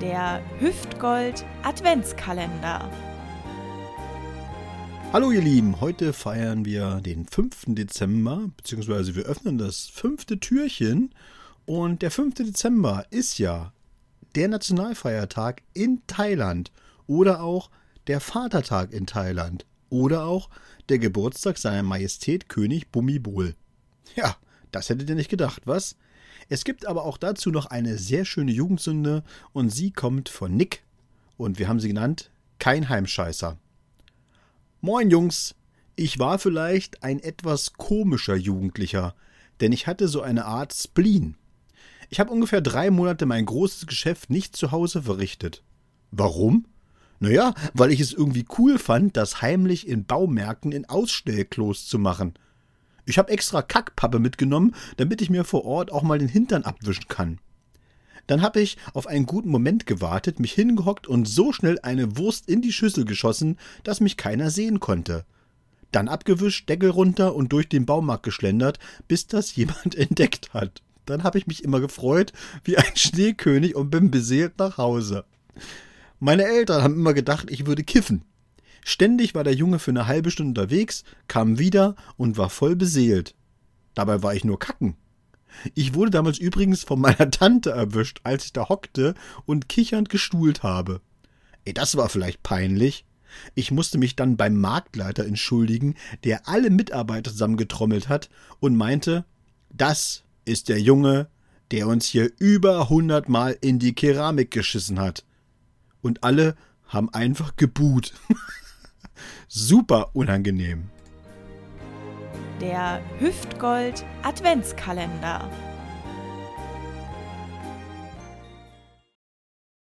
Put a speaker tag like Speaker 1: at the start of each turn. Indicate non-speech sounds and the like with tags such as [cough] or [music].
Speaker 1: Der Hüftgold Adventskalender.
Speaker 2: Hallo ihr Lieben, heute feiern wir den 5. Dezember, beziehungsweise wir öffnen das fünfte Türchen. Und der 5. Dezember ist ja der Nationalfeiertag in Thailand oder auch der Vatertag in Thailand oder auch der Geburtstag seiner Majestät König Bumibol. Ja, das hättet ihr nicht gedacht, was? Es gibt aber auch dazu noch eine sehr schöne Jugendsünde und sie kommt von Nick und wir haben sie genannt Kein Heimscheißer. Moin Jungs, ich war vielleicht ein etwas komischer Jugendlicher, denn ich hatte so eine Art Spleen. Ich habe ungefähr drei Monate mein großes Geschäft nicht zu Hause verrichtet. Warum? Naja, weil ich es irgendwie cool fand, das heimlich in Baumärkten in Ausstellklos zu machen – ich habe extra Kackpappe mitgenommen, damit ich mir vor Ort auch mal den Hintern abwischen kann. Dann habe ich auf einen guten Moment gewartet, mich hingehockt und so schnell eine Wurst in die Schüssel geschossen, dass mich keiner sehen konnte. Dann abgewischt, Deckel runter und durch den Baumarkt geschlendert, bis das [laughs] jemand entdeckt hat. Dann habe ich mich immer gefreut wie ein Schneekönig und bin beseelt nach Hause. Meine Eltern haben immer gedacht, ich würde kiffen. Ständig war der Junge für eine halbe Stunde unterwegs, kam wieder und war voll beseelt. Dabei war ich nur kacken. Ich wurde damals übrigens von meiner [laughs] Tante erwischt, als ich da hockte und kichernd gestuhlt habe. Ey, das war vielleicht peinlich. Ich musste mich dann beim Marktleiter entschuldigen, der alle Mitarbeiter zusammengetrommelt hat und meinte, das ist der Junge, der uns hier über hundertmal in die Keramik geschissen hat. Und alle haben einfach gebuht. [laughs] super unangenehm.
Speaker 1: Der Hüftgold Adventskalender.